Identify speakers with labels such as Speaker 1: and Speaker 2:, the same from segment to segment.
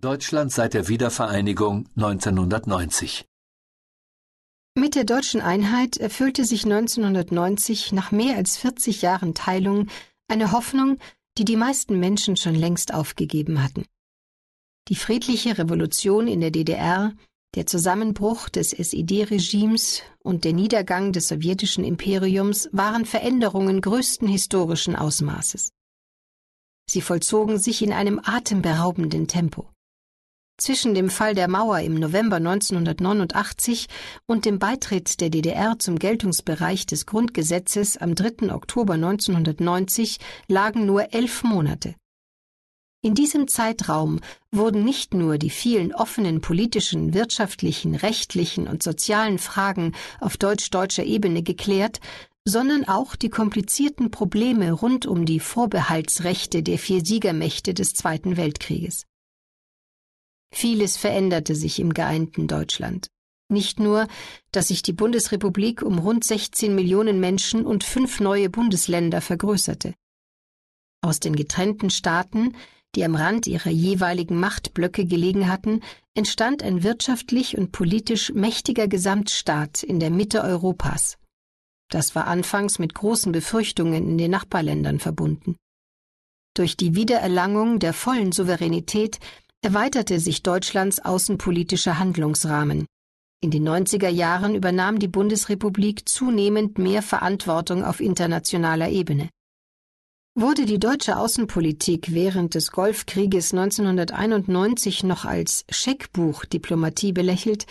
Speaker 1: Deutschland seit der Wiedervereinigung 1990
Speaker 2: Mit der deutschen Einheit erfüllte sich 1990 nach mehr als 40 Jahren Teilung eine Hoffnung, die die meisten Menschen schon längst aufgegeben hatten. Die friedliche Revolution in der DDR, der Zusammenbruch des SED-Regimes und der Niedergang des sowjetischen Imperiums waren Veränderungen größten historischen Ausmaßes. Sie vollzogen sich in einem atemberaubenden Tempo. Zwischen dem Fall der Mauer im November 1989 und dem Beitritt der DDR zum Geltungsbereich des Grundgesetzes am 3. Oktober 1990 lagen nur elf Monate. In diesem Zeitraum wurden nicht nur die vielen offenen politischen, wirtschaftlichen, rechtlichen und sozialen Fragen auf deutsch-deutscher Ebene geklärt, sondern auch die komplizierten Probleme rund um die Vorbehaltsrechte der vier Siegermächte des Zweiten Weltkrieges. Vieles veränderte sich im geeinten Deutschland. Nicht nur, dass sich die Bundesrepublik um rund 16 Millionen Menschen und fünf neue Bundesländer vergrößerte. Aus den getrennten Staaten, die am Rand ihrer jeweiligen Machtblöcke gelegen hatten, entstand ein wirtschaftlich und politisch mächtiger Gesamtstaat in der Mitte Europas. Das war anfangs mit großen Befürchtungen in den Nachbarländern verbunden. Durch die Wiedererlangung der vollen Souveränität erweiterte sich Deutschlands außenpolitischer Handlungsrahmen. In den 90er Jahren übernahm die Bundesrepublik zunehmend mehr Verantwortung auf internationaler Ebene. Wurde die deutsche Außenpolitik während des Golfkrieges 1991 noch als Scheckbuchdiplomatie belächelt,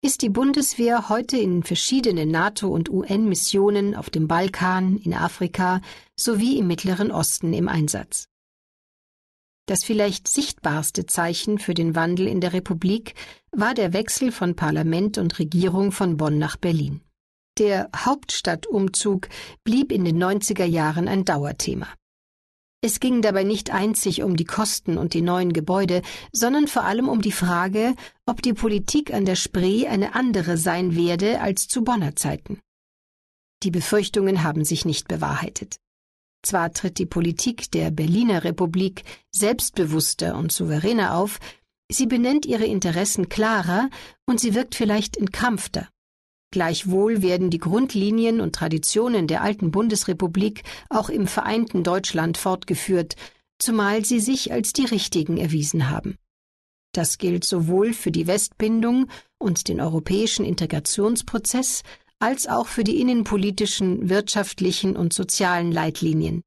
Speaker 2: ist die Bundeswehr heute in verschiedenen NATO- und UN-Missionen auf dem Balkan, in Afrika sowie im Mittleren Osten im Einsatz. Das vielleicht sichtbarste Zeichen für den Wandel in der Republik war der Wechsel von Parlament und Regierung von Bonn nach Berlin. Der Hauptstadtumzug blieb in den 90er Jahren ein Dauerthema. Es ging dabei nicht einzig um die Kosten und die neuen Gebäude, sondern vor allem um die Frage, ob die Politik an der Spree eine andere sein werde als zu Bonner Zeiten. Die Befürchtungen haben sich nicht bewahrheitet. Zwar tritt die Politik der Berliner Republik selbstbewusster und souveräner auf, sie benennt ihre Interessen klarer und sie wirkt vielleicht entkrampfter. Gleichwohl werden die Grundlinien und Traditionen der alten Bundesrepublik auch im vereinten Deutschland fortgeführt, zumal sie sich als die richtigen erwiesen haben. Das gilt sowohl für die Westbindung und den europäischen Integrationsprozess als auch für die innenpolitischen, wirtschaftlichen und sozialen Leitlinien.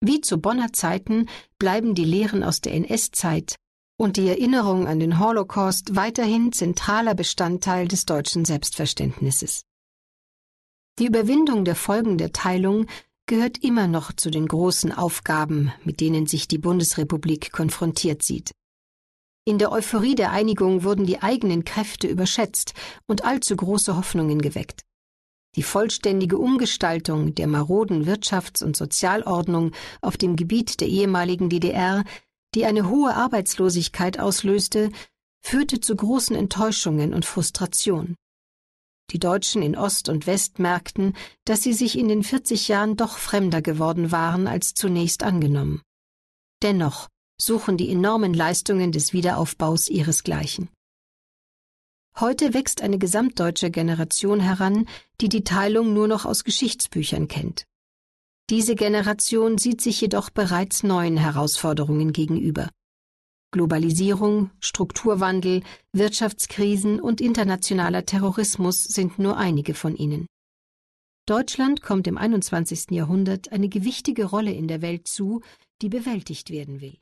Speaker 2: Wie zu Bonner Zeiten bleiben die Lehren aus der NS-Zeit und die Erinnerung an den Holocaust weiterhin zentraler Bestandteil des deutschen Selbstverständnisses. Die Überwindung der Folgen der Teilung gehört immer noch zu den großen Aufgaben, mit denen sich die Bundesrepublik konfrontiert sieht. In der Euphorie der Einigung wurden die eigenen Kräfte überschätzt und allzu große Hoffnungen geweckt. Die vollständige Umgestaltung der maroden Wirtschafts- und Sozialordnung auf dem Gebiet der ehemaligen DDR, die eine hohe Arbeitslosigkeit auslöste, führte zu großen Enttäuschungen und Frustration. Die Deutschen in Ost und West merkten, dass sie sich in den 40 Jahren doch fremder geworden waren als zunächst angenommen. Dennoch suchen die enormen Leistungen des Wiederaufbaus ihresgleichen. Heute wächst eine gesamtdeutsche Generation heran, die die Teilung nur noch aus Geschichtsbüchern kennt. Diese Generation sieht sich jedoch bereits neuen Herausforderungen gegenüber. Globalisierung, Strukturwandel, Wirtschaftskrisen und internationaler Terrorismus sind nur einige von ihnen. Deutschland kommt im 21. Jahrhundert eine gewichtige Rolle in der Welt zu, die bewältigt werden will.